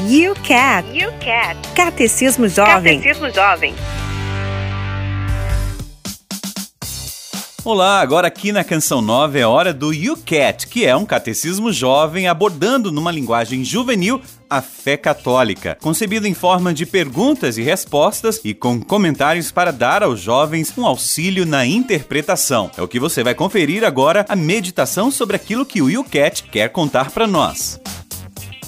UCAT. UCAT. Catecismo Jovem. Catecismo Jovem. Olá, agora aqui na Canção Nova é hora do UCAT, que é um catecismo jovem abordando numa linguagem juvenil a fé católica, concebido em forma de perguntas e respostas e com comentários para dar aos jovens um auxílio na interpretação. É o que você vai conferir agora a meditação sobre aquilo que o UCAT quer contar para nós.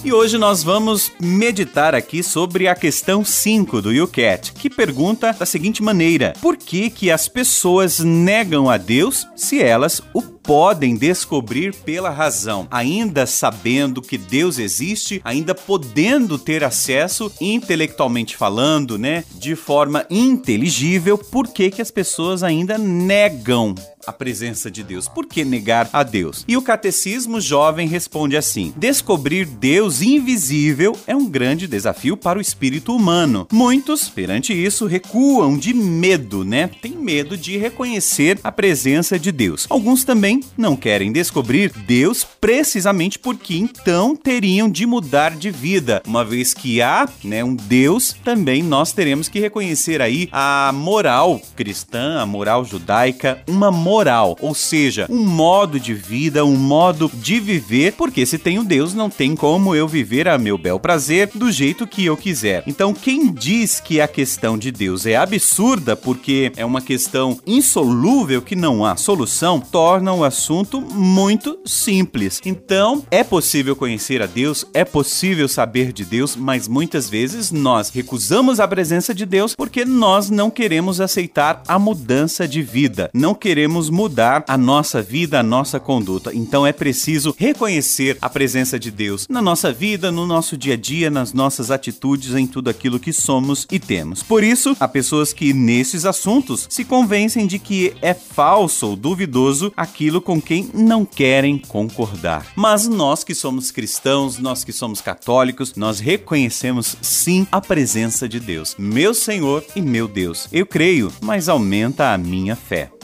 E hoje nós vamos meditar aqui sobre a questão 5 do YouCat, que pergunta da seguinte maneira: Por que que as pessoas negam a Deus se elas o podem descobrir pela razão, ainda sabendo que Deus existe, ainda podendo ter acesso intelectualmente falando, né, de forma inteligível, por que que as pessoas ainda negam a presença de Deus. Por que negar a Deus? E o catecismo jovem responde assim: Descobrir Deus invisível é um grande desafio para o espírito humano. Muitos, perante isso, recuam de medo, né? Tem medo de reconhecer a presença de Deus. Alguns também não querem descobrir Deus precisamente porque então teriam de mudar de vida. Uma vez que há, né, um Deus, também nós teremos que reconhecer aí a moral cristã, a moral judaica, uma moral moral, ou seja, um modo de vida, um modo de viver, porque se tenho Deus, não tem como eu viver a meu bel prazer do jeito que eu quiser. Então, quem diz que a questão de Deus é absurda porque é uma questão insolúvel que não há solução, torna o assunto muito simples. Então, é possível conhecer a Deus, é possível saber de Deus, mas muitas vezes nós recusamos a presença de Deus porque nós não queremos aceitar a mudança de vida, não queremos podemos mudar a nossa vida, a nossa conduta. Então é preciso reconhecer a presença de Deus na nossa vida, no nosso dia a dia, nas nossas atitudes, em tudo aquilo que somos e temos. Por isso, há pessoas que nesses assuntos se convencem de que é falso ou duvidoso aquilo com quem não querem concordar. Mas nós que somos cristãos, nós que somos católicos, nós reconhecemos sim a presença de Deus, meu Senhor e meu Deus. Eu creio, mas aumenta a minha fé.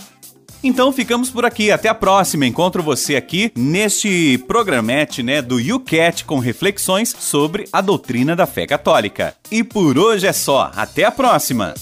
Então ficamos por aqui. Até a próxima. Encontro você aqui neste programete né, do YouCat com reflexões sobre a doutrina da fé católica. E por hoje é só. Até a próxima.